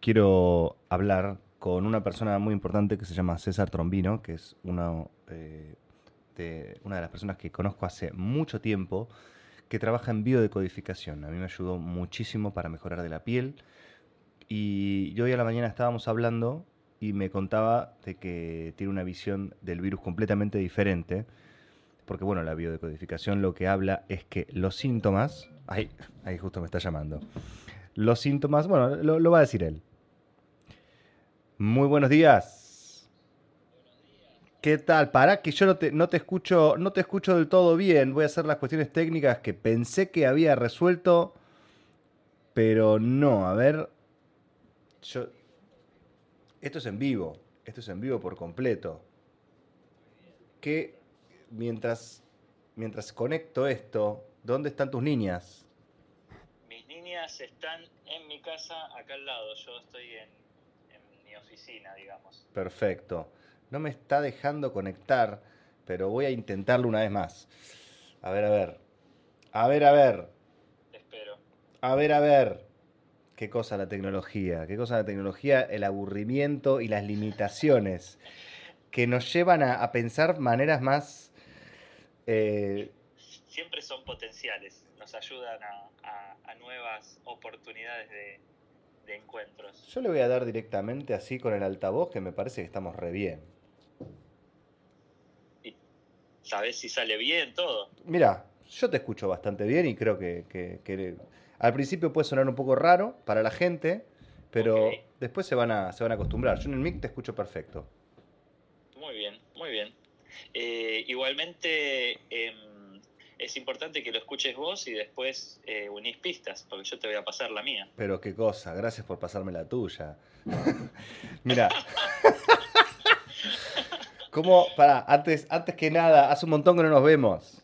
quiero hablar con una persona muy importante que se llama César Trombino, que es una, eh, de, una de las personas que conozco hace mucho tiempo, que trabaja en biodecodificación. A mí me ayudó muchísimo para mejorar de la piel. Y yo hoy a la mañana estábamos hablando y me contaba de que tiene una visión del virus completamente diferente. Porque bueno, la biodecodificación lo que habla es que los síntomas... Ahí, ahí justo me está llamando. Los síntomas, bueno, lo va a decir él. Muy buenos días. ¿Qué tal? Para que yo no te, no te escucho, no te escucho del todo bien. Voy a hacer las cuestiones técnicas que pensé que había resuelto, pero no. A ver, esto es en vivo. Esto es en vivo por completo. Que mientras, mientras conecto esto, ¿dónde están tus niñas? Mis niñas están en mi casa, acá al lado. Yo estoy en oficina, digamos. Perfecto. No me está dejando conectar, pero voy a intentarlo una vez más. A ver, a ver. A ver, a ver. espero. A ver, a ver. Qué cosa la tecnología, qué cosa la tecnología, el aburrimiento y las limitaciones que nos llevan a, pensar maneras más... Eh, Siempre son potenciales, nos ayudan a nuevas oportunidades de, encuentros. Yo le voy a dar directamente así con el altavoz, que me parece que estamos re bien. ¿Sabes si sale bien todo? Mira, yo te escucho bastante bien y creo que, al principio puede sonar un poco raro para la gente, pero después se van, a, se van a acostumbrar. Yo en el mic te escucho perfecto. Muy bien, muy bien. Eh, igualmente, em, es importante que lo escuches vos y después eh, unís pistas, porque yo te voy a pasar la mía. Pero qué cosa, gracias por pasarme la tuya. Mira. ¿Cómo? Para, antes, antes que nada, hace un montón que no nos vemos.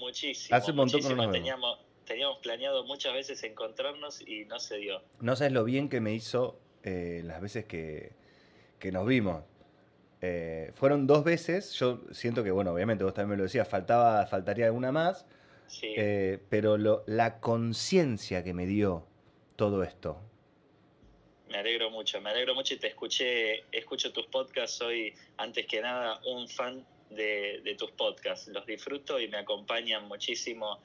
Muchísimo. Hace un montón que no nos teníamos, vemos. Teníamos planeado muchas veces encontrarnos y no se dio. No sabes lo bien que me hizo eh, las veces que, que nos vimos. Eh, fueron dos veces, yo siento que, bueno, obviamente vos también me lo decías, faltaba, faltaría alguna más, eh, pero la conciencia que me dio todo esto. Me alegro mucho, me alegro mucho y te escuché, escucho tus podcasts, soy antes que nada un fan de, tus podcasts, los disfruto y me acompañan muchísimo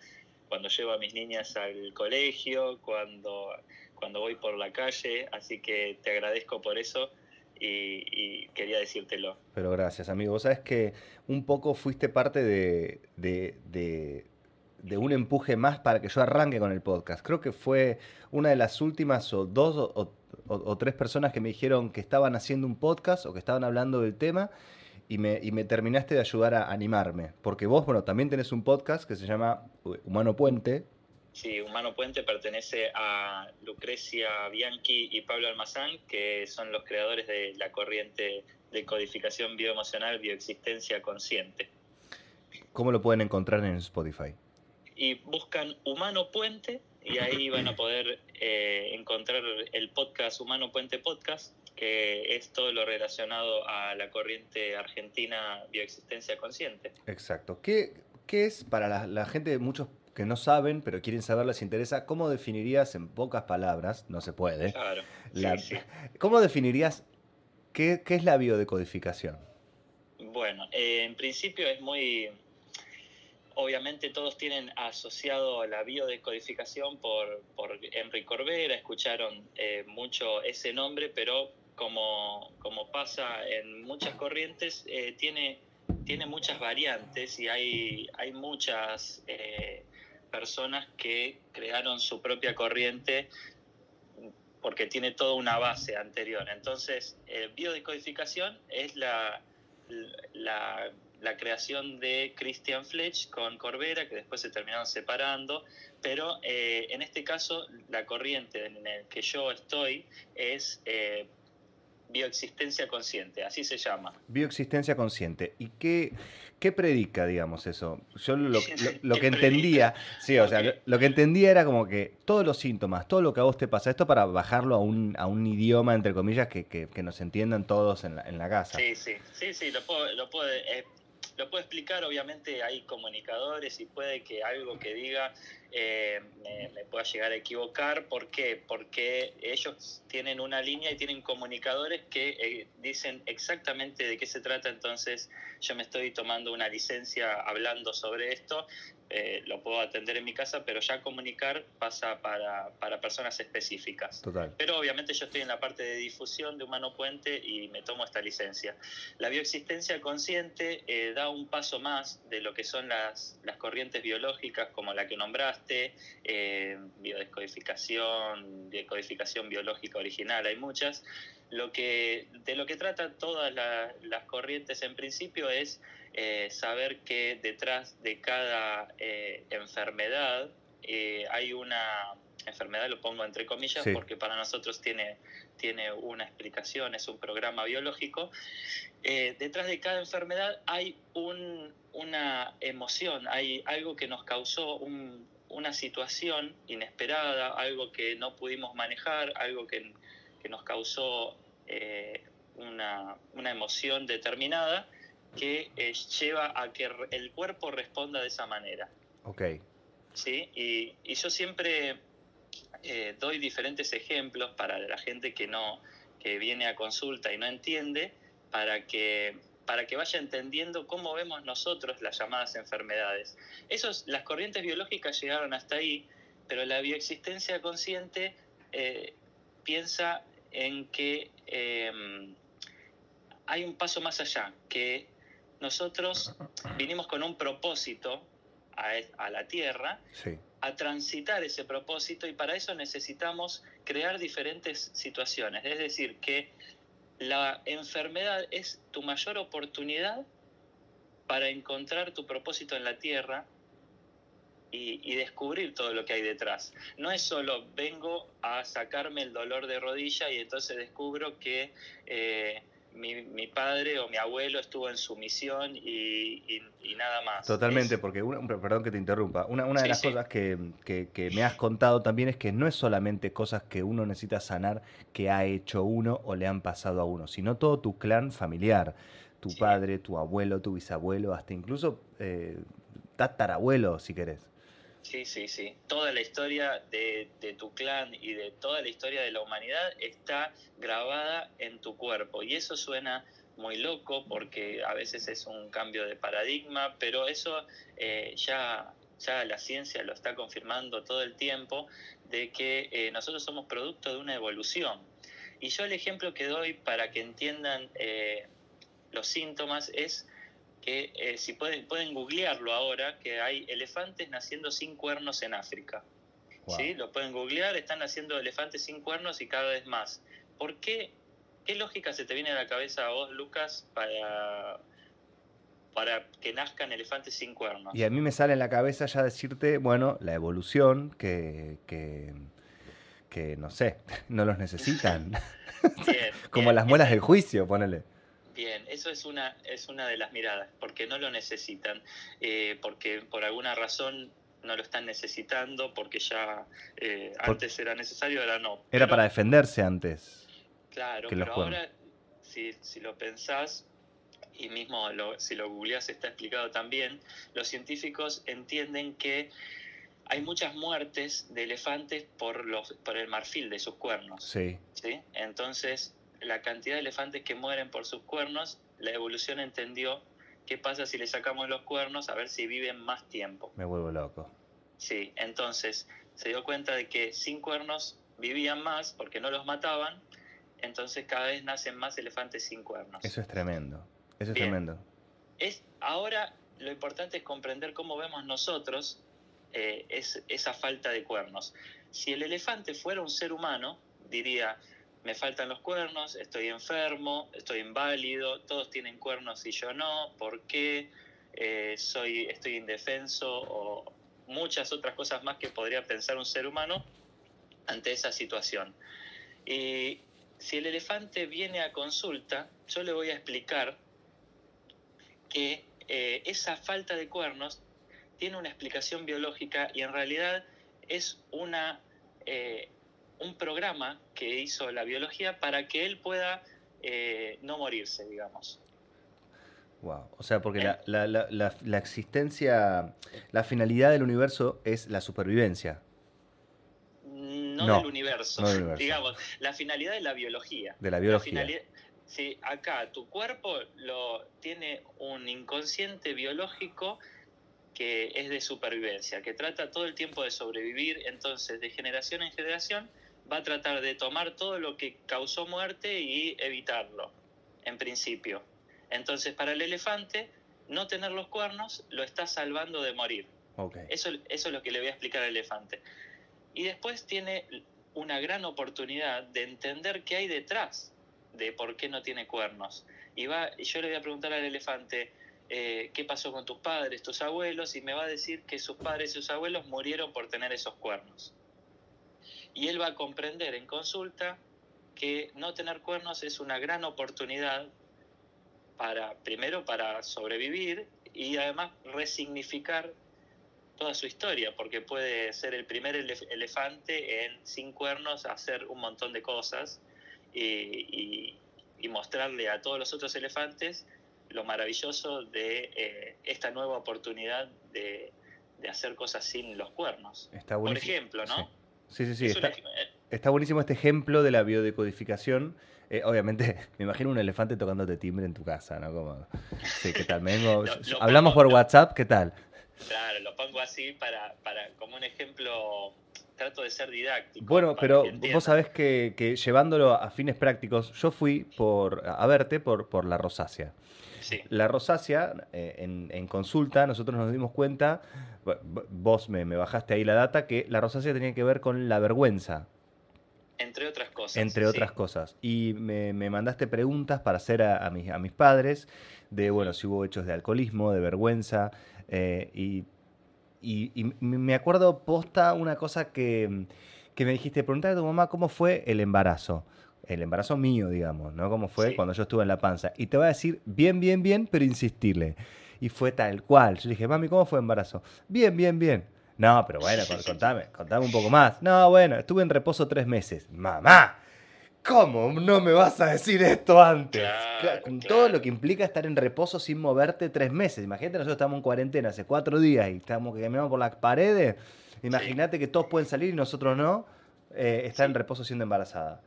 cuando llevo a mis niñas al colegio, cuando, cuando voy por la calle, así que te agradezco por eso y, quería decírtelo. Pero gracias, amigo. Vos sabes que un poco fuiste parte de, de, un empuje más para que yo arranque con el podcast. Creo que fue una de las últimas o dos o, tres personas que me dijeron que estaban haciendo un podcast o que estaban hablando del tema. Y me, y me, terminaste de ayudar a animarme. Porque vos, bueno, también tenés un podcast que se llama Humano Puente, Sí, Humano Puente pertenece a Lucrecia Bianchi y Pablo Almazán, que son los creadores de la corriente de codificación bioemocional bioexistencia consciente. ¿Cómo lo pueden encontrar en Spotify? Y buscan Humano Puente y ahí van a poder eh, encontrar el podcast Humano Puente Podcast, que es todo lo relacionado a la corriente argentina bioexistencia consciente. Exacto. ¿Qué, qué es para la, la gente, muchos que no saben, pero quieren saber, les interesa, ¿cómo definirías en pocas palabras, no se puede, claro, ¿cómo definirías qué, es la biodecodificación? Bueno, eh, en principio es muy, obviamente todos tienen asociado la biodecodificación por, por Henry Corbera, escucharon eh, mucho ese nombre, pero como, como pasa en muchas corrientes, eh, tiene, tiene muchas variantes y hay, hay muchas personas que crearon su propia corriente porque tiene toda una base anterior. Entonces, eh, biodecodificación es la, la, creación de Christian Fletch con Corbera, que después se terminaron separando, pero eh, en este caso la corriente en la que yo estoy es eh, bioexistencia consciente, así se llama. Bioexistencia consciente. ¿Y qué, qué predica, digamos, eso? Yo lo, que entendía, sí, o sea, lo, que entendía era como que todos los síntomas, todo lo que a vos te pasa, esto para bajarlo a un, a un idioma, entre comillas, que, que, nos entiendan todos en la, en la, casa. Sí, sí, sí, sí, lo puedo, lo puedo, eh, lo puedo explicar, obviamente hay comunicadores y puede que algo que diga eh, me, pueda llegar a equivocar. ¿Por qué? Porque ellos tienen una línea y tienen comunicadores que eh, dicen exactamente de qué se trata, entonces yo me estoy tomando una licencia hablando sobre esto, eh, lo puedo atender en mi casa, pero ya comunicar pasa para, para, personas específicas. Total. Pero obviamente yo estoy en la parte de difusión de Humano Puente y me tomo esta licencia. La bioexistencia consciente da un paso más de lo que son las, las corrientes biológicas como la que nombraste eh, biodescodificación, decodificación biológica original, hay muchas. Lo que, de lo que tratan todas las corrientes en principio es eh, saber que detrás de cada eh, enfermedad hay una enfermedad, lo pongo entre comillas, porque para nosotros tiene, tiene una explicación, es un programa biológico. detrás de cada enfermedad hay un, una emoción, hay algo que nos causó un, una situación inesperada, algo que no pudimos manejar, algo que, nos causó eh, una, emoción determinada que eh, lleva a que el cuerpo responda de esa manera. Ok. ¿Sí? Y, yo siempre eh, doy diferentes ejemplos para la gente que no que viene a consulta y no entiende para que para que vaya entendiendo cómo vemos nosotros las llamadas enfermedades. Esos, las corrientes biológicas llegaron hasta ahí, pero la bioexistencia consciente eh, piensa en que em, hay un paso más allá, que nosotros vinimos con un propósito a, la Tierra, a transitar ese propósito y para eso necesitamos crear diferentes situaciones. Es decir, que la enfermedad es tu mayor oportunidad para encontrar tu propósito en la tierra y, descubrir todo lo que hay detrás. No es solo vengo a sacarme el dolor de rodilla y entonces descubro que eh, mi, padre o mi abuelo estuvo en su misión y, nada más. Totalmente, porque, perdón que te interrumpa, una, una de las cosas que, me has contado también es que no es solamente cosas que uno necesita sanar que ha hecho uno o le han pasado a uno, sino todo tu clan familiar, tu padre, tu abuelo, tu bisabuelo, hasta incluso eh, tatarabuelo, si querés. Sí, sí, sí. Toda la historia de, tu clan y de toda la historia de la humanidad está grabada en tu cuerpo. Y eso suena muy loco porque a veces es un cambio de paradigma, pero eso eh, ya, ya la ciencia lo está confirmando todo el tiempo de que eh, nosotros somos producto de una evolución. Y yo el ejemplo que doy para que entiendan eh, los síntomas es que eh, si pueden, pueden googlearlo ahora, que hay elefantes naciendo sin cuernos en África. ¿Sí? Lo pueden googlear, están naciendo elefantes sin cuernos y cada vez más. ¿Por qué? ¿Qué lógica se te viene a la cabeza a vos, Lucas, para, para que nazcan elefantes sin cuernos? Y a mí me sale en la cabeza ya decirte, bueno, la evolución, que, que, que no sé, no los necesitan. Como las muelas del juicio, ponele. Bien, eso es una, es una de las miradas, porque no lo necesitan, eh, porque por alguna razón no lo están necesitando, porque ya eh, antes era necesario, ahora no. Era para defenderse antes. Claro, pero ahora, si, si, lo pensás, y mismo si lo googleás está explicado también, los científicos entienden que hay muchas muertes de elefantes por, los, por el marfil de sus cuernos. Sí. ¿sí? Entonces, la cantidad de elefantes que mueren por sus cuernos, la evolución entendió qué pasa si le sacamos los cuernos a ver si viven más tiempo. Me vuelvo loco. Sí, entonces se dio cuenta de que sin cuernos vivían más porque no los mataban, entonces cada vez nacen más elefantes sin cuernos. Eso es tremendo, eso es tremendo. Es, ahora lo importante es comprender cómo vemos nosotros eh, es, esa falta de cuernos. Si el elefante fuera un ser humano, diría, me faltan los cuernos, estoy enfermo, estoy inválido, todos tienen cuernos y yo no, ¿por qué? Eh, soy, estoy indefenso o muchas otras cosas más que podría pensar un ser humano ante esa situación. Y si el elefante viene a consulta, yo le voy a explicar que eh, esa falta de cuernos tiene una explicación biológica y en realidad es una, eh, un programa que hizo la biología para que él pueda eh, no morirse, digamos. Wow. O sea, porque la, la, la, la, existencia, la finalidad del universo es la supervivencia. No, del universo, digamos. La finalidad de la biología. De la biología. si acá tu cuerpo lo tiene un inconsciente biológico que es de supervivencia, que trata todo el tiempo de sobrevivir, entonces de generación en generación va a tratar de tomar todo lo que causó muerte y evitarlo, en principio. Entonces, para el elefante, no tener los cuernos lo está salvando de morir. Eso, eso es lo que le voy a explicar al elefante. Y después tiene una gran oportunidad de entender qué hay detrás de por qué no tiene cuernos. Y va, yo le voy a preguntar al elefante, eh, ¿qué pasó con tus padres, tus abuelos? Y me va a decir que sus padres y sus abuelos murieron por tener esos cuernos. Y él va a comprender en consulta que no tener cuernos es una gran oportunidad para, primero, para sobrevivir y además resignificar toda su historia, porque puede ser el primer elefante en sin cuernos hacer un montón de cosas y, mostrarle a todos los otros elefantes lo maravilloso de eh, esta nueva oportunidad de, hacer cosas sin los cuernos. Está Por ejemplo, ¿no? Sí, sí, sí. Está, está, buenísimo este ejemplo de la biodecodificación. Eh, obviamente, me imagino un elefante tocándote timbre en tu casa, ¿no? Como, sí, ¿qué tal? Hablamos por WhatsApp, ¿qué tal? Claro, lo pongo así para, para como un ejemplo, trato de ser didáctico. Bueno, pero vos sabés que, que, llevándolo a fines prácticos, yo fui por a verte por, por la rosácea. Sí. La rosácea, eh, en, en, consulta, nosotros nos dimos cuenta, vos me, me, bajaste ahí la data, que la rosácea tenía que ver con la vergüenza. Entre otras cosas. Entre otras cosas. Y me, me, mandaste preguntas para hacer a, a, mis, a mis padres de, bueno, si hubo hechos de alcoholismo, de vergüenza, eh, y, y, me acuerdo posta una cosa que, que me dijiste, preguntar a tu mamá cómo fue el embarazo. El embarazo mío, digamos, ¿no? Cómo fue cuando yo estuve en la panza. Y te va a decir bien, bien, bien, pero insistirle. Y fue tal cual. Yo dije, mami, ¿cómo fue el embarazo? Bien, bien, bien. No, pero bueno, contame, contame un poco más. No, bueno, estuve en reposo tres meses. Mamá, ¿Cómo no me vas a decir esto antes? con todo lo que implica estar en reposo sin moverte tres meses. Imagínate, nosotros estamos en cuarentena hace cuatro días y estamos que caminamos por las paredes. Imagínate que todos pueden salir y nosotros no. Eh, estar en reposo siendo embarazada.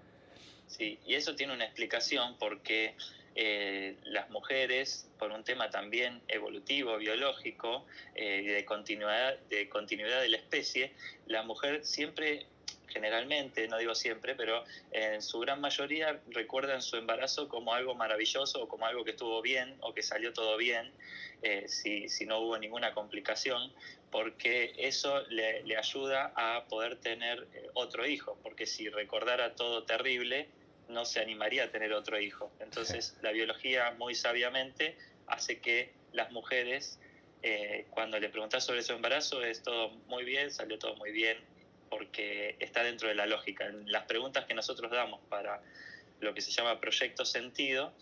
Sí, y eso tiene una explicación porque eh, las mujeres, por un tema también evolutivo, biológico, eh, de, continuidad, de continuidad de la especie, la mujer siempre generalmente, no digo siempre, pero en su gran mayoría recuerdan su embarazo como algo maravilloso o como algo que estuvo bien o que salió todo bien, eh, si, si, no hubo ninguna complicación, porque eso le, le ayuda a poder tener eh, otro hijo, porque si recordara todo terrible, no se animaría a tener otro hijo. Entonces la biología muy sabiamente hace que las mujeres, eh, cuando le preguntas sobre su embarazo, es todo muy bien, salió todo muy bien, porque está dentro de la lógica. En las preguntas que nosotros damos para lo que se llama proyecto sentido,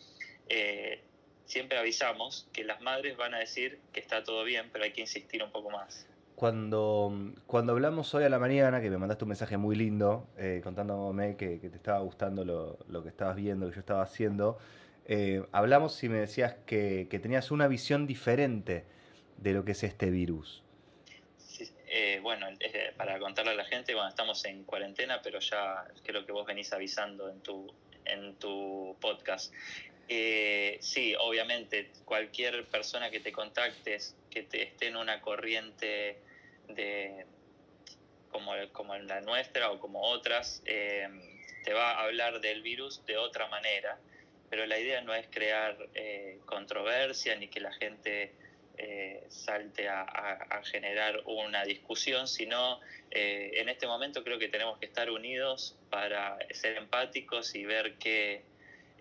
eh, siempre avisamos que las madres van a decir que está todo bien, pero hay que insistir un poco más. Cuando, cuando hablamos hoy a la mañana, que me mandaste un mensaje muy lindo eh, contándome que, te estaba gustando lo, lo, que estabas viendo, que yo estaba haciendo, eh, hablamos y me decías que, que tenías una visión diferente de lo que es este virus. Eh, bueno, para contarle a la gente, bueno, estamos en cuarentena, pero ya creo que vos venís avisando en tu, en tu podcast. Eh, sí, obviamente, cualquier persona que te contactes, que te esté en una corriente de como, como en la nuestra o como otras, te va a hablar del virus de otra manera, pero la idea no es crear controversia ni que la gente eh, salte a, generar una discusión, sino eh, en este momento creo que tenemos que estar unidos para ser empáticos y ver que,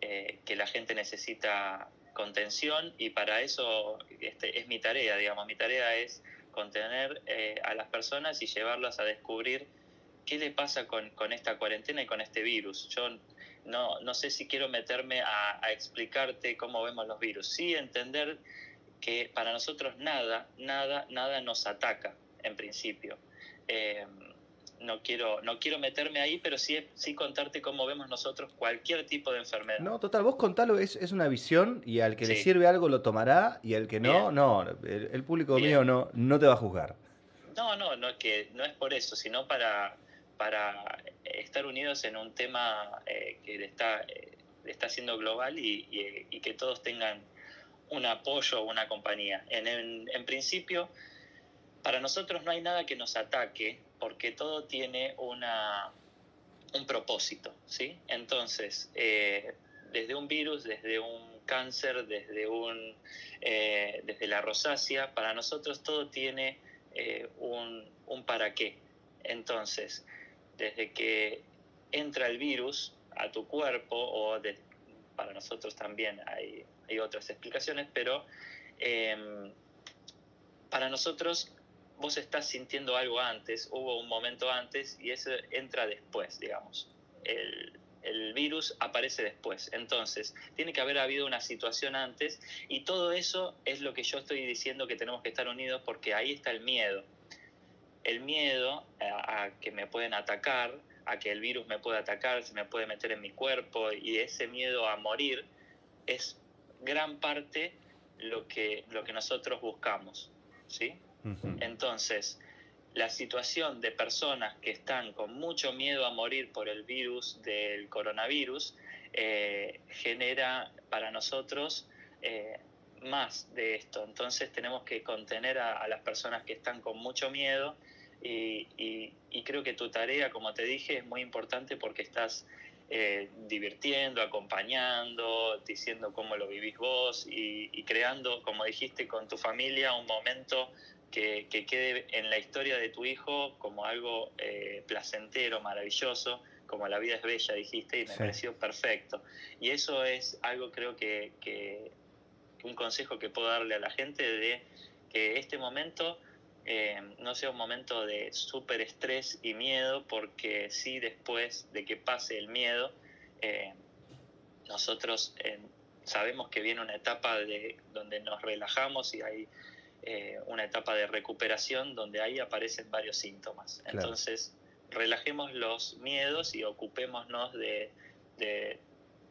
eh, que la gente necesita contención y para eso este, es mi tarea, digamos, mi tarea es contener a las personas y llevarlas a descubrir qué le pasa con, con, esta cuarentena y con este virus. Yo no, no sé si quiero meterme a, explicarte cómo vemos los virus. Sí entender que para nosotros nada, nada, nada nos ataca en principio. Eh, no quiero, no quiero meterme ahí, pero sí, sí contarte cómo vemos nosotros cualquier tipo de enfermedad. No, total, vos contalo, es, es una visión y al que le sirve algo lo tomará y al que no, no, el, público mío no, no te va a juzgar. No, no, no es que no es por eso, sino para, para estar unidos en un tema eh, que está, eh, está siendo global y, y, que todos tengan un apoyo o una compañía. En, en principio, para nosotros no hay nada que nos ataque porque todo tiene una, un propósito, ¿sí? Entonces, eh, desde un virus, desde un cáncer, desde, un, eh, desde la rosácea, para nosotros todo tiene eh, un, un, para qué. Entonces, desde que entra el virus a tu cuerpo, o para nosotros también hay, hay otras explicaciones, pero para nosotros vos estás sintiendo algo antes, hubo un momento antes y eso entra después, digamos. El, virus aparece después. Entonces, tiene que haber habido una situación antes y todo eso es lo que yo estoy diciendo que tenemos que estar unidos porque ahí está el miedo. El miedo a, que me pueden atacar, a que el virus me pueda atacar, se me puede meter en mi cuerpo y ese miedo a morir es gran parte lo que, lo que nosotros buscamos. ¿sí? Entonces, la situación de personas que están con mucho miedo a morir por el virus del coronavirus eh, genera para nosotros eh, más de esto. Entonces tenemos que contener a, las personas que están con mucho miedo y, creo que tu tarea, como te dije, es muy importante porque estás eh, divirtiendo, acompañando, diciendo cómo lo vivís vos y, y, creando, como dijiste, con tu familia un momento que, quede en la historia de tu hijo como algo eh, placentero, maravilloso, como la vida es bella, dijiste, y me pareció perfecto. Y eso es algo creo que, que, un consejo que puedo darle a la gente de que este momento eh, no sea un momento de súper estrés y miedo, porque sí después de que pase el miedo, eh, nosotros sabemos que viene una etapa de, donde nos relajamos y hay eh, una etapa de recuperación donde ahí aparecen varios síntomas. Entonces, relajemos los miedos y ocupémonos de,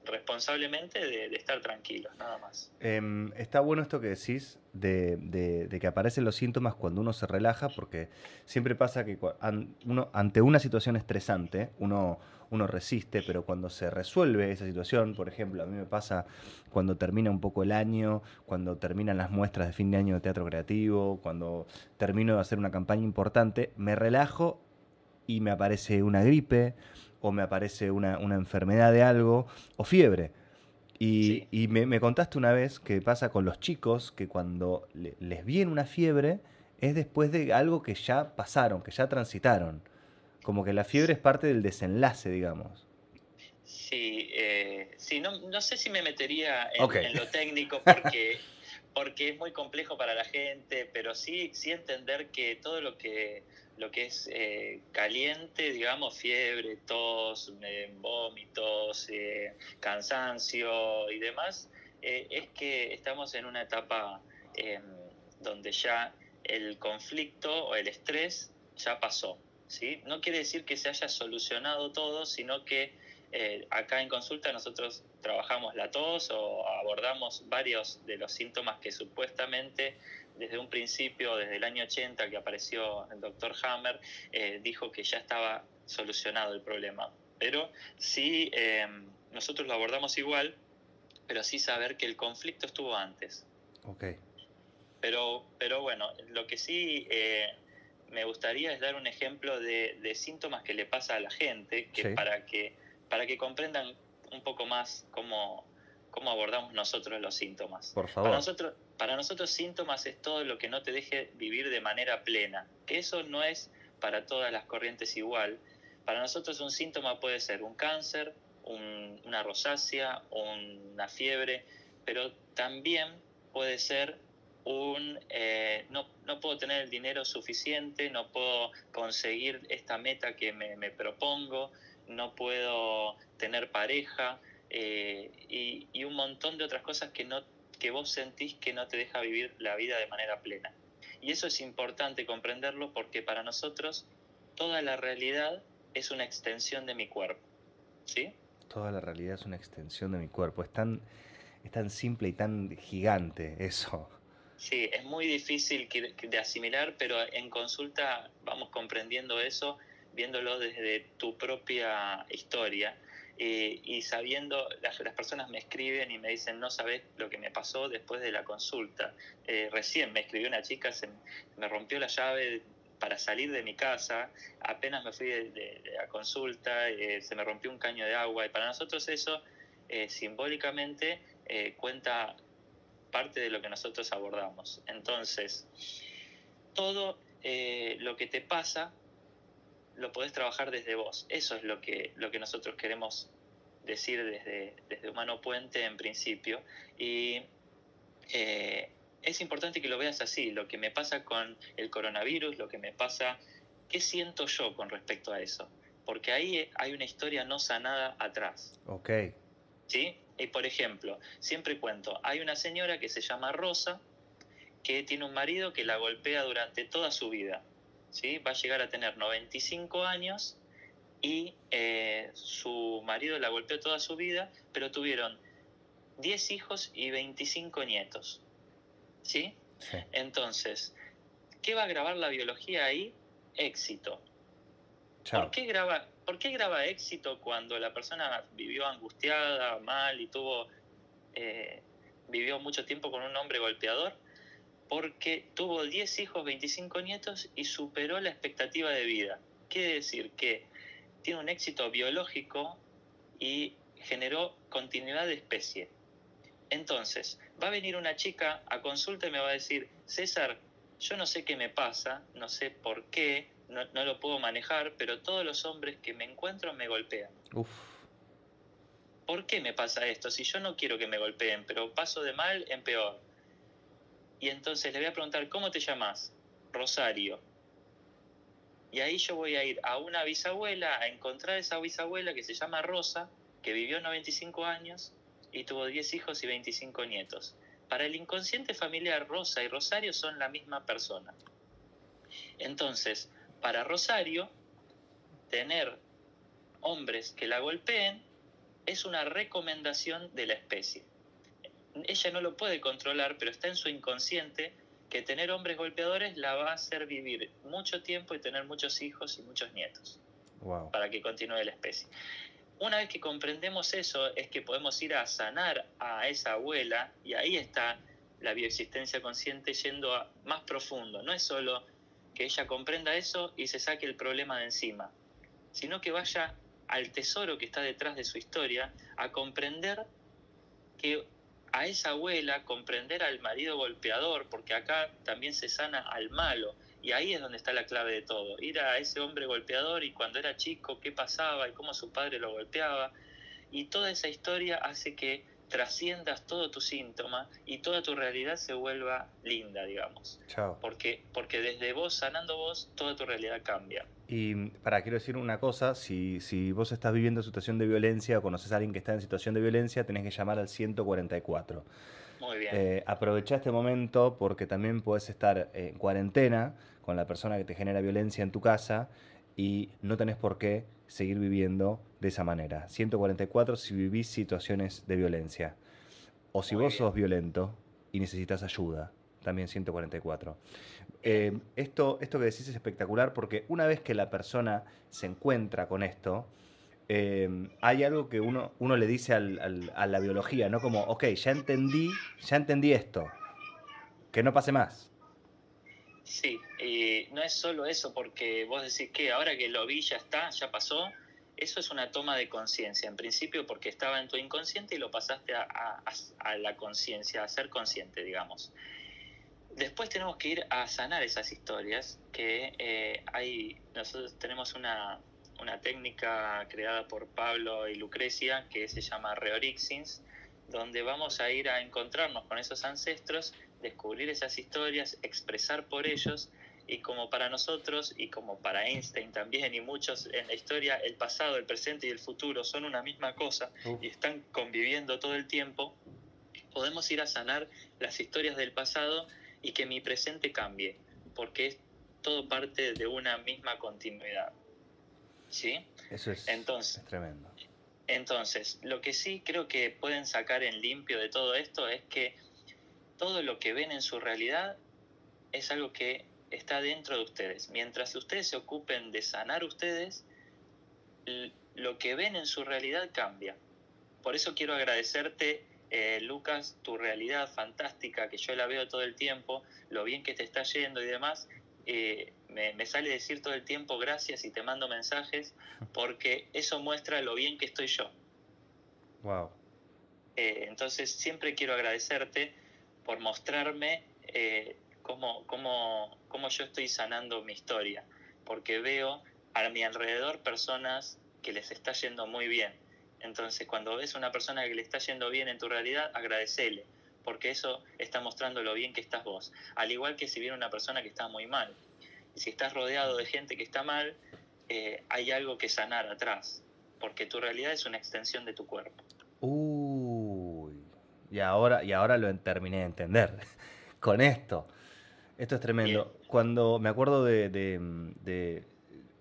responsablemente de, estar tranquilos, nada más. Em, está bueno esto que decís de, que aparecen los síntomas cuando uno se relaja, porque siempre pasa que uno, ante una situación estresante, uno uno resiste, pero cuando se resuelve esa situación, por ejemplo, a mí me pasa cuando termina un poco el año, cuando terminan las muestras de fin de año de teatro creativo, cuando termino de hacer una campaña importante, me relajo y me aparece una gripe o me aparece una, enfermedad de algo o fiebre. Y, me, contaste una vez que pasa con los chicos que cuando les viene una fiebre es después de algo que ya pasaron, que ya transitaron. Como que la fiebre es parte del desenlace, digamos. Sí, eh, sí no, no, sé si me metería en, lo técnico porque, porque es muy complejo para la gente, pero sí, sí entender que todo lo que, lo que es eh, caliente, digamos, fiebre, tos, eh, vómitos, cansancio y demás, es que estamos en una etapa em, donde ya el conflicto o el estrés ya pasó. ¿Sí? No quiere decir que se haya solucionado todo, sino que eh, acá en consulta nosotros trabajamos la tos o abordamos varios de los síntomas que supuestamente desde un principio, desde el año 80 que apareció el doctor Hammer, eh, dijo que ya estaba solucionado el problema. Pero sí, em, nosotros lo abordamos igual, pero sí saber que el conflicto estuvo antes. Ok. Pero, pero bueno, lo que sí eh, me gustaría es dar un ejemplo de, síntomas que le pasa a la gente, que para que para que comprendan un poco más cómo, cómo abordamos nosotros los síntomas. Por favor. Para nosotros, para nosotros síntomas es todo lo que no te deje vivir de manera plena. Que eso no es para todas las corrientes igual. Para nosotros un síntoma puede ser un cáncer, una rosácea, una fiebre, pero también puede ser un eh, no, no, puedo tener el dinero suficiente, no puedo conseguir esta meta que me, propongo, no puedo tener pareja eh, y, un montón de otras cosas que, no, que vos sentís que no te deja vivir la vida de manera plena. Y eso es importante comprenderlo porque para nosotros toda la realidad es una extensión de mi cuerpo. ¿Sí? Toda la realidad es una extensión de mi cuerpo. Es tan, es tan simple y tan gigante eso. Sí, es muy difícil de asimilar, pero en consulta vamos comprendiendo eso, viéndolo desde tu propia historia. Eh, y sabiendo, las, personas me escriben y me dicen, no sabes lo que me pasó después de la consulta. Eh, recién me escribió una chica, se me rompió la llave para salir de mi casa, apenas me fui de, la consulta, eh, se me rompió un caño de agua y para nosotros eso simbólicamente cuenta parte de lo que nosotros abordamos. Entonces, todo lo que te pasa lo podés trabajar desde vos. Eso es lo que, lo que nosotros queremos decir desde, desde Humano Puente en principio. Y eh, es importante que lo veas así, lo que me pasa con el coronavirus, lo que me pasa, ¿qué siento yo con respecto a eso? Porque ahí hay una historia no sanada atrás. Ok. ¿Sí? Y por ejemplo, siempre cuento, hay una señora que se llama Rosa, que tiene un marido que la golpea durante toda su vida. ¿sí? va a llegar a tener 95 años y eh, su marido la golpeó toda su vida, pero tuvieron 10 hijos y 25 nietos. ¿Sí? Entonces, ¿qué va a grabar la biología ahí? Éxito. ¿Por qué, graba, ¿Por qué graba éxito cuando la persona vivió angustiada, mal y tuvo, eh, vivió mucho tiempo con un hombre golpeador? porque tuvo 10 hijos, 25 nietos y superó la expectativa de vida. Quiere decir que tiene un éxito biológico y generó continuidad de especie. Entonces, va a venir una chica a consulta y me va a decir, César, yo no sé qué me pasa, no sé por qué, no, lo puedo manejar, pero todos los hombres que me encuentro me golpean. Uf. ¿Por qué me pasa esto? Si yo no quiero que me golpeen, pero paso de mal en peor y entonces le voy a preguntar, ¿cómo te llamas? Rosario. Y ahí yo voy a ir a una bisabuela, a encontrar a esa bisabuela que se llama Rosa, que vivió 95 años y tuvo 10 hijos y 25 nietos. Para el inconsciente familiar, Rosa y Rosario son la misma persona. Entonces, para Rosario, tener hombres que la golpeen es una recomendación de la especie ella no lo puede controlar, pero está en su inconsciente que tener hombres golpeadores la va a hacer vivir mucho tiempo y tener muchos hijos y muchos nietos para que continúe la especie. Una vez que comprendemos eso es que podemos ir a sanar a esa abuela y ahí está la bioexistencia consciente yendo a más profundo. No es solo que ella comprenda eso y se saque el problema de encima, sino que vaya al tesoro que está detrás de su historia a comprender que a esa abuela comprender al marido golpeador, porque acá también se sana al malo. Y ahí es donde está la clave de todo. Ir a ese hombre golpeador y cuando era chico, qué pasaba y cómo su padre lo golpeaba. Y toda esa historia hace que trasciendas todo tu síntoma y toda tu realidad se vuelva linda, digamos. Chao. Porque, porque desde vos, sanando vos, toda tu realidad cambia. Y para, quiero decir una cosa, si, si vos estás viviendo situación de violencia o conoces a alguien que está en situación de violencia, tenés que llamar al 144. Muy bien. Eh, aprovecha este momento porque también puedes estar en cuarentena con la persona que te genera violencia en tu casa y no tenés por qué seguir viviendo de esa manera. 144 si vivís situaciones de violencia. O si vos sos violento y necesitas ayuda, también 144. Eh, esto, esto que decís es espectacular porque una vez que la persona se encuentra con esto, eh, hay algo que uno, uno le dice a la biología, ¿no? Como, ok, ya entendí, ya entendí esto, que no pase más. Sí, y no es solo eso, porque vos decís que ahora que lo vi ya está, ya pasó, eso es una toma de conciencia, en principio porque estaba en tu inconsciente y lo pasaste a, la conciencia, a ser consciente, digamos. Después tenemos que ir a sanar esas historias, que eh, hay, nosotros tenemos una, una técnica creada por Pablo y Lucrecia que se llama Reorixins, donde vamos a ir a encontrarnos con esos ancestros descubrir esas historias, expresar por ellos Y como para nosotros y como para Einstein también y muchos en la historia, el pasado, el presente y el futuro son una misma cosa y están conviviendo todo el tiempo, podemos ir a sanar las historias del pasado y que mi presente cambie, porque es todo parte de una misma continuidad. ¿Sí? Eso es, entonces, tremendo. Entonces, lo que sí creo que pueden sacar en limpio de todo esto es que todo lo que ven en su realidad es algo que está dentro de ustedes. Mientras ustedes se ocupen de sanar ustedes, lo que ven en su realidad cambia. Por eso quiero agradecerte, eh, Lucas, tu realidad fantástica, que yo la veo todo el tiempo, lo bien que te está yendo y demás. Eh, me, sale decir todo el tiempo gracias y te mando mensajes porque eso muestra lo bien que estoy yo. Wow. Eh, entonces siempre quiero agradecerte por mostrarme cómo, cómo, yo estoy sanando mi historia, porque veo a mi alrededor personas que les está yendo muy bien. Entonces, cuando ves a una persona que le está yendo bien en tu realidad, agradecele, porque eso está mostrando lo bien que estás vos. Al igual que si viene una persona que está muy mal. Y si estás rodeado de gente que está mal, eh, hay algo que sanar atrás, porque tu realidad es una extensión de tu cuerpo. Uy, y ahora, y ahora lo terminé de entender con esto. Esto es tremendo. Cuando me acuerdo de,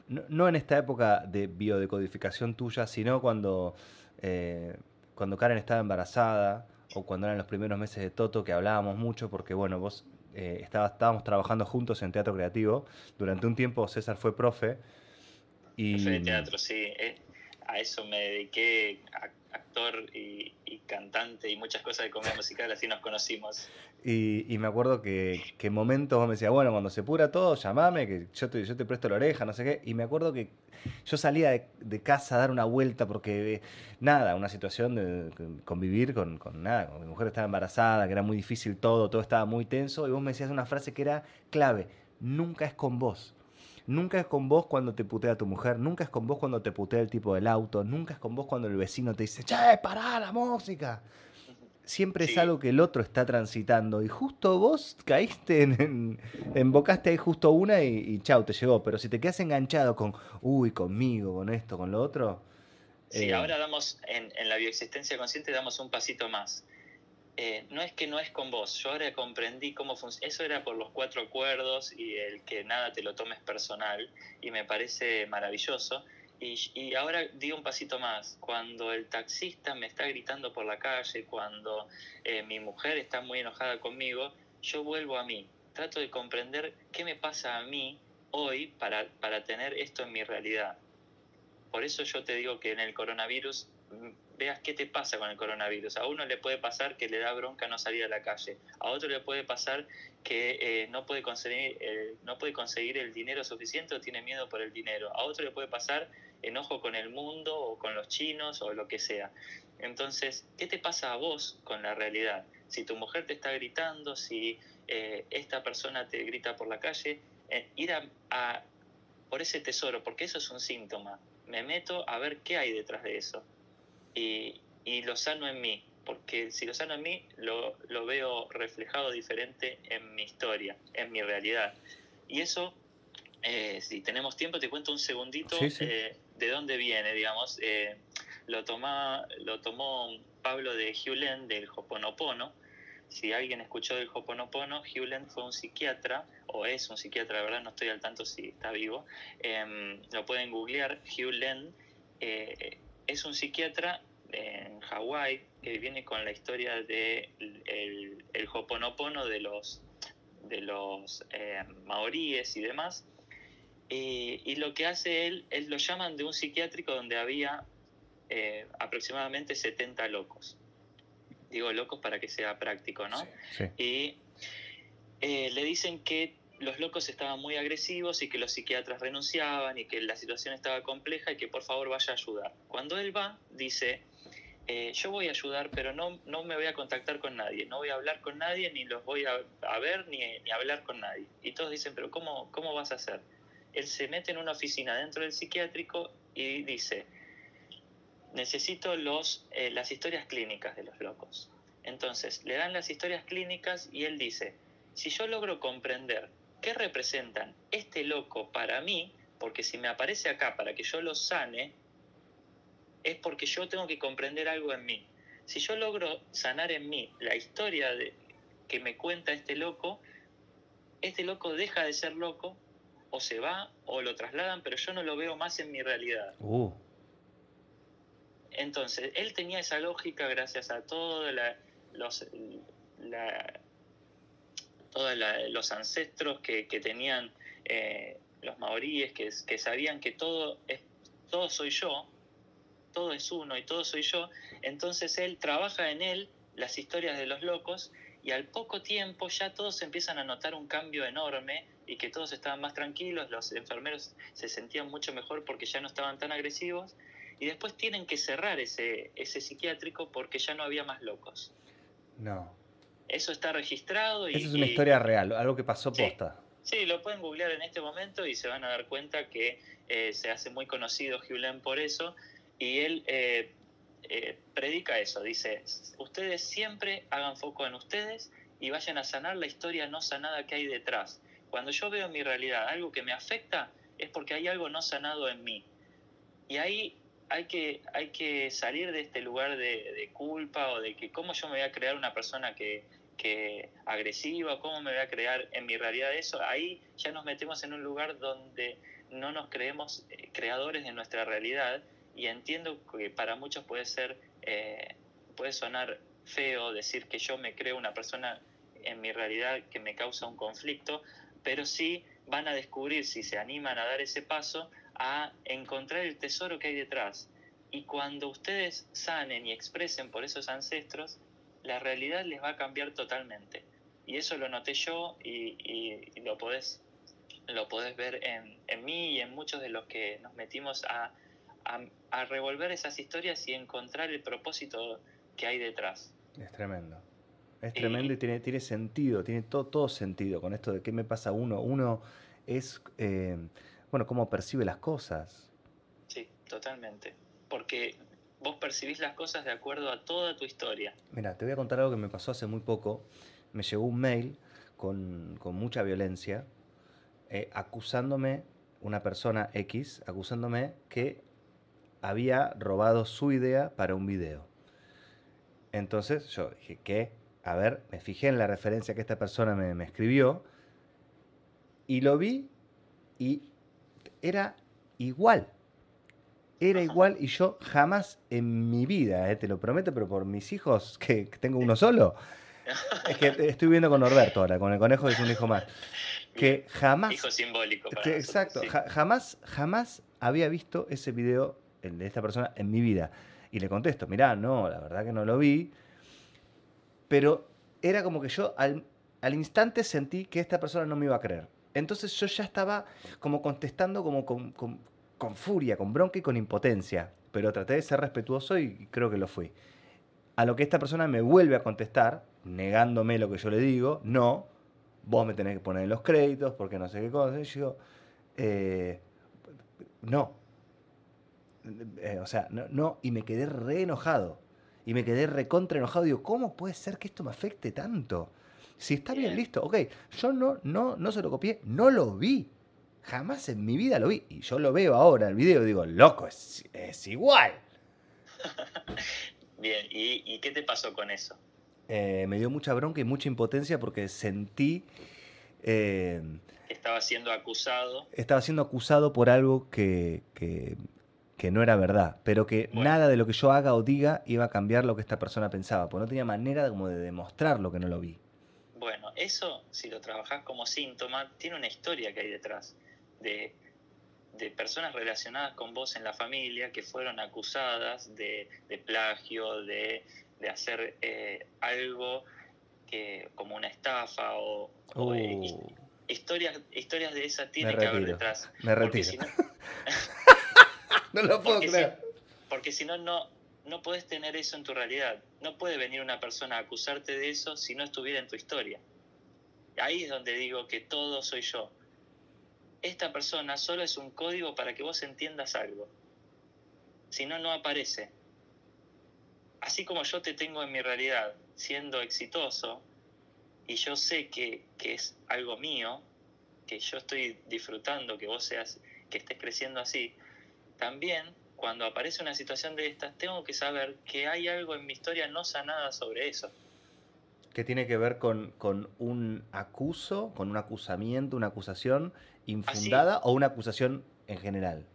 no, en esta época de biodecodificación tuya, sino cuando, eh, cuando Karen estaba embarazada o cuando eran los primeros meses de Toto, que hablábamos mucho, porque bueno, vos eh, estábamos trabajando juntos en teatro creativo. Durante un tiempo César fue profe. Y... Profe de teatro, sí. Eh, a eso me dediqué, actor y, cantante y muchas cosas de comedia musical, así nos conocimos. Y, me acuerdo que, que en momentos vos me decías, bueno, cuando se pura todo, llamame, que yo te, yo te presto la oreja, no sé qué. Y me acuerdo que yo salía de, casa a dar una vuelta porque, nada, una situación de convivir con, con nada, con mi mujer estaba embarazada, que era muy difícil todo, todo estaba muy tenso. Y vos me decías una frase que era clave, nunca es con vos. Nunca es con vos cuando te putea tu mujer, nunca es con vos cuando te putea el tipo del auto, nunca es con vos cuando el vecino te dice, che, pará la música. Siempre es algo que el otro está transitando y justo vos caíste en, embocaste ahí justo una y, y chau, te llegó. Pero si te quedas enganchado con, uy, conmigo, con esto, con lo otro. Sí, eh, ahora damos, en, en la bioexistencia consciente damos un pasito más eh, no es que no es con vos, yo ahora comprendí cómo funciona, eso era por los cuatro acuerdos y el que nada te lo tomes personal y me parece maravilloso. Y, ahora digo un pasito más, cuando el taxista me está gritando por la calle, cuando eh, mi mujer está muy enojada conmigo, yo vuelvo a mí, trato de comprender qué me pasa a mí hoy para, para tener esto en mi realidad. Por eso yo te digo que en el coronavirus veas qué te pasa con el coronavirus. A uno le puede pasar que le da bronca no salir a la calle, a otro le puede pasar que eh, no, puede conseguir, eh, no puede conseguir el dinero suficiente o tiene miedo por el dinero, a otro le puede pasar enojo con el mundo o con los chinos o lo que sea. Entonces, ¿qué te pasa a vos con la realidad? Si tu mujer te está gritando, si eh, esta persona te grita por la calle, ir a por ese tesoro, porque eso es un síntoma. Me meto a ver qué hay detrás de eso y, lo sano en mí, porque si lo sano en mí, lo, veo reflejado diferente en mi historia, en mi realidad. Y eso, eh, si tenemos tiempo, te cuento un segundito eh, de dónde viene, digamos. Eh, lo, toma, lo tomó Pablo de Hewland del Hoponopono. Si alguien escuchó del Hoponopono, Hewland fue un psiquiatra, o es un psiquiatra, la verdad no estoy al tanto si está vivo. Em, lo pueden googlear, Hewland es un psiquiatra en Hawái que viene con la historia de el, el Hoponopono de los, de los eh, maoríes y demás. Y, lo que hace él, él lo llaman de un psiquiátrico donde había eh, aproximadamente 70 locos. Digo locos para que sea práctico, ¿no? Y eh, le dicen que los locos estaban muy agresivos y que los psiquiatras renunciaban y que la situación estaba compleja y que por favor vaya a ayudar. Cuando él va, dice, eh, yo voy a ayudar, pero no, no me voy a contactar con nadie, no voy a hablar con nadie, ni los voy a, ver, ni, ni, hablar con nadie. Y todos dicen, pero ¿cómo, ¿cómo vas a hacer? Él se mete en una oficina dentro del psiquiátrico y dice, necesito los, eh, las historias clínicas de los locos. Entonces, le dan las historias clínicas y él dice, si yo logro comprender ¿qué representan este loco para mí? Porque si me aparece acá para que yo lo sane, es porque yo tengo que comprender algo en mí. Si yo logro sanar en mí la historia de, que me cuenta este loco, este loco deja de ser loco, o se va, o lo trasladan, pero yo no lo veo más en mi realidad. Uh, Entonces, él tenía esa lógica gracias a todos los, la- todos la- los ancestros que, que tenían eh, los maoríes, que, que sabían que todo, es, todo soy yo, todo es uno y todo soy yo. Entonces él trabaja en él las historias de los locos y al poco tiempo ya todos empiezan a notar un cambio enorme y que todos estaban más tranquilos, los enfermeros se sentían mucho mejor porque ya no estaban tan agresivos y después tienen que cerrar ese, ese psiquiátrico porque ya no había más locos. no. Eso está registrado y... Esa es una y- historia real, algo que pasó Sí. posta. Sí, lo pueden googlear en este momento y se van a dar cuenta que eh, se hace muy conocido Hugh por eso. Y él eh, eh, predica eso, dice, ustedes siempre hagan foco en ustedes y vayan a sanar la historia no sanada que hay detrás. Cuando yo veo en mi realidad algo que me afecta, es porque hay algo no sanado en mí. Y ahí hay que, hay que salir de este lugar de, de culpa o de que cómo yo me voy a crear una persona que, que agresiva, cómo me voy a crear en mi realidad eso. Ahí ya nos metemos en un lugar donde no nos creemos eh, creadores de nuestra realidad y entiendo que para muchos puede ser, eh, puede sonar feo decir que yo me creo una persona en mi realidad que me causa un conflicto, pero sí van a descubrir, si se animan a dar ese paso, a encontrar el tesoro que hay detrás. Y cuando ustedes sanen y expresen por esos ancestros, la realidad les va a cambiar totalmente. Y eso lo noté yo y, y- lo, podés, lo podés ver en, en mí y en muchos de los que nos metimos a, a- a revolver esas historias y encontrar el propósito que hay detrás. Es tremendo. Es Y- tremendo y tiene, tiene sentido, tiene todo, todo sentido con esto de qué me pasa a uno. Uno es, eh, bueno, cómo percibe las cosas. Sí, totalmente. Porque vos percibís las cosas de acuerdo a toda tu historia. Mira, te voy a contar algo que me pasó hace muy poco. Me llegó un mail con, con mucha violencia, eh, acusándome, una persona X, acusándome que había robado su idea para un video. Entonces yo dije, ¿qué? A ver, me fijé en la referencia que esta persona me, me escribió y lo vi y era igual. Era igual y yo jamás en mi vida, eh, te lo prometo, pero por mis hijos, que, tengo uno solo, es que estoy viviendo con Norberto ahora, con el conejo que es un hijo más, que jamás... Hijo simbólico. Para que- nosotros, exacto, sí. jamás, jamás había visto ese video, el de esta persona, en mi vida. Y le contesto, mirá, no, la verdad que no lo vi, pero era como que yo al, al instante sentí que esta persona no me iba a creer. Entonces yo ya estaba como contestando como con, con- furia, con bronca y con impotencia. Pero traté de ser respetuoso y creo que lo fui. A lo que esta persona me vuelve a contestar, negándome lo que yo le digo, no, vos me tenés que poner en los créditos porque no sé qué cosa. Y digo, eh, no. Eh, o sea, no, no, y me quedé re enojado. Y me quedé recontra enojado. Digo, ¿cómo puede ser que esto me afecte tanto? Si está bien, listo, ok. Yo no, no, no se lo copié, no lo vi. Jamás en mi vida lo vi. Y yo lo veo ahora, el video, y digo, loco, es, es igual. Bien, ¿Y, ¿y qué te pasó con eso? Eh, me dio mucha bronca y mucha impotencia porque sentí. eh, Estaba siendo acusado. estaba siendo acusado por algo que, que- que no era verdad, pero que Bueno. nada de lo que yo haga o diga iba a cambiar lo que esta persona pensaba, porque no tenía manera de, como de demostrar lo que no lo vi. Bueno, eso, si lo trabajás como síntoma, tiene una historia que hay detrás de, de personas relacionadas con vos en la familia que fueron acusadas de, de plagio, de, de hacer eh, algo que como una estafa o, o, eh, his- historias, historias de esa tiene que haber detrás. me Porque retiro. si no, no lo puedo porque si- creer. porque si no, no, no puedes tener eso en tu realidad. No puede venir una persona a acusarte de eso si no estuviera en tu historia. Ahí es donde digo que todo soy yo. Esta persona solo es un código para que vos entiendas algo. Si no, no aparece. Así como yo te tengo en mi realidad siendo exitoso y yo sé que, que es algo mío, que yo estoy disfrutando, que vos seas, que estés creciendo así, también cuando aparece una situación de estas, tengo que saber que hay algo en mi historia no sanada sobre eso. Que tiene que ver con, con un acuso, con un acusamiento, una acusación infundada o una acusación en general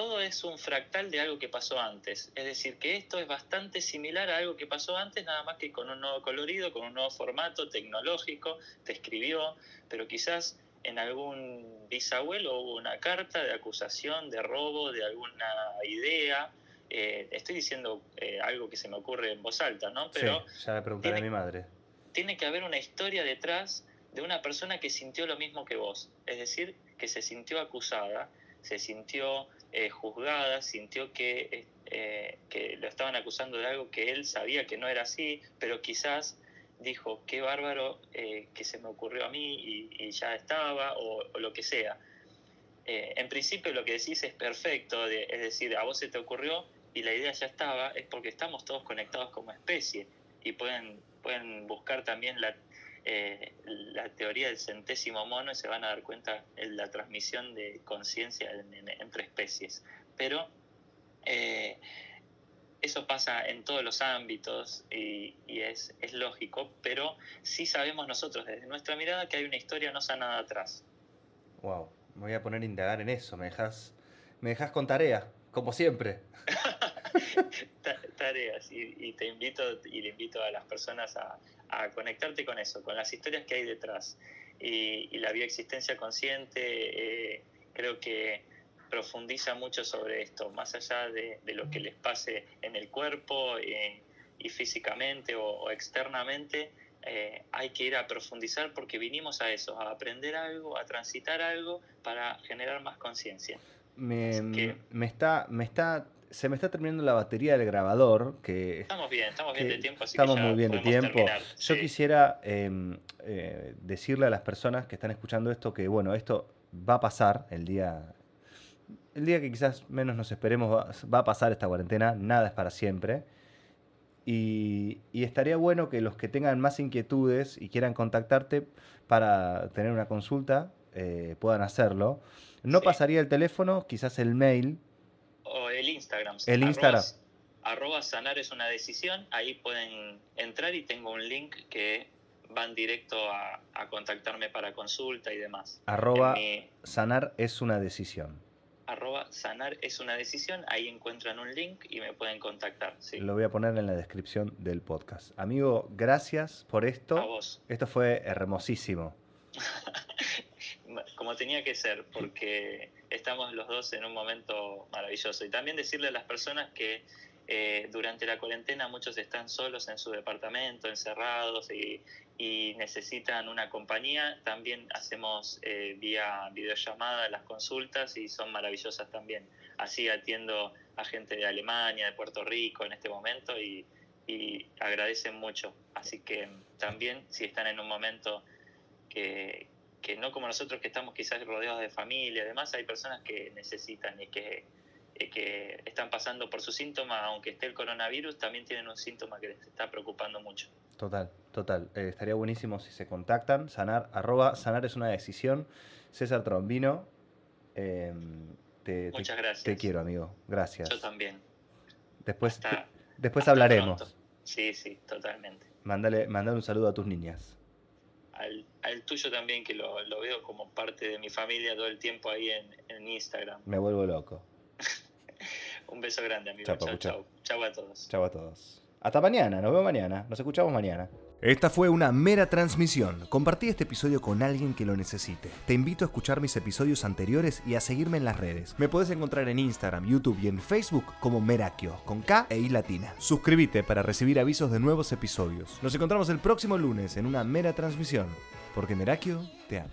todo es un fractal de algo que pasó antes. Es decir, que esto es bastante similar a algo que pasó antes, nada más que con un nuevo colorido, con un nuevo formato tecnológico, te escribió, pero quizás en algún bisabuelo hubo una carta de acusación, de robo, de alguna idea. Eh, estoy diciendo eh, algo que se me ocurre en voz alta, ¿no? Pero sí, ya le preguntaré a mi madre. Tiene que haber una historia detrás de una persona que sintió lo mismo que vos, es decir, que se sintió acusada, se sintió eh, juzgada, sintió que, eh, que lo estaban acusando de algo que él sabía que no era así, pero quizás dijo, qué bárbaro eh, que se me ocurrió a mí y, ya estaba, o, lo que sea. en principio lo que decís es perfecto, es decir, a vos se te ocurrió y la idea ya estaba, es porque estamos todos conectados como especie y pueden, pueden buscar también la eh, la teoría del centésimo mono y se van a dar cuenta de la transmisión de conciencia entre especies. Pero eh, eso pasa en todos los ámbitos y, es, es, lógico, pero sí sabemos nosotros desde nuestra mirada que hay una historia no sanada atrás. Wow, me voy a poner a indagar en eso, me dejas, me dejas con tarea, como siempre. tareas y, te invito y le invito a las personas a, conectarte con eso, con las historias que hay detrás. Y, la bioexistencia consciente eh, creo que profundiza mucho sobre esto, más allá de, lo que les pase en el cuerpo eh, y físicamente o, externamente, eh, hay que ir a profundizar porque vinimos a eso, a aprender algo, a transitar algo para generar más conciencia. Me, me, está, me está se me está terminando la batería del grabador. Que, estamos bien, estamos bien de tiempo. estamos muy bien de tiempo. Yo quisiera em, eh, decirle a las personas que están escuchando esto que, bueno, esto va a pasar el día. El día que quizás menos nos esperemos va, a pasar esta cuarentena, nada es para siempre. Y, estaría bueno que los que tengan más inquietudes y quieran contactarte para tener una consulta eh, puedan hacerlo. No pasaría el teléfono, quizás el mail, o el Instagram. El Instagram. Arroba, sanar es una decisión. Ahí pueden entrar y tengo un link que van directo a, contactarme para consulta y demás. Arroba sanar es una decisión. Arroba sanar es una decisión. Ahí encuentran un link y me pueden contactar. Lo voy a poner en la descripción del podcast. Amigo, gracias por esto. A vos. Esto fue hermosísimo. como tenía que ser, porque estamos los dos en un momento maravilloso. Y también decirle a las personas que eh, durante la cuarentena muchos están solos en su departamento, encerrados y, necesitan una compañía. También hacemos eh, vía videollamada las consultas y son maravillosas también. Así atiendo a gente de Alemania, de Puerto Rico en este momento y, y agradecen mucho. Así que también si están en un momento que, que no como nosotros que estamos quizás rodeados de familia, además hay personas que necesitan y que, que están pasando por su síntoma, aunque esté el coronavirus, también tienen un síntoma que les está preocupando mucho. Total, total. Eh, estaría buenísimo si se contactan. Sanar, arroba, sanar es una decisión. César Trombino. Em, te, Muchas gracias. Te quiero, amigo. Gracias. Yo también. Después, después hablaremos. Sí, sí, totalmente. Mándale, mándale un saludo a tus niñas al, tuyo también, que lo, veo como parte de mi familia todo el tiempo ahí en, Instagram. Me vuelvo loco. Un beso grande, amigo. Chao, chao. Chao a todos. Chao a todos. Hasta mañana, nos vemos mañana. Nos escuchamos mañana. Esta fue una mera transmisión. Compartí este episodio con alguien que lo necesite. Te invito a escuchar mis episodios anteriores y a seguirme en las redes. Me puedes encontrar en Instagram, YouTube y en Facebook como Merakio, con K e I latina. Suscríbete para recibir avisos de nuevos episodios. Nos encontramos el próximo lunes en una mera transmisión, porque Merakio te ama.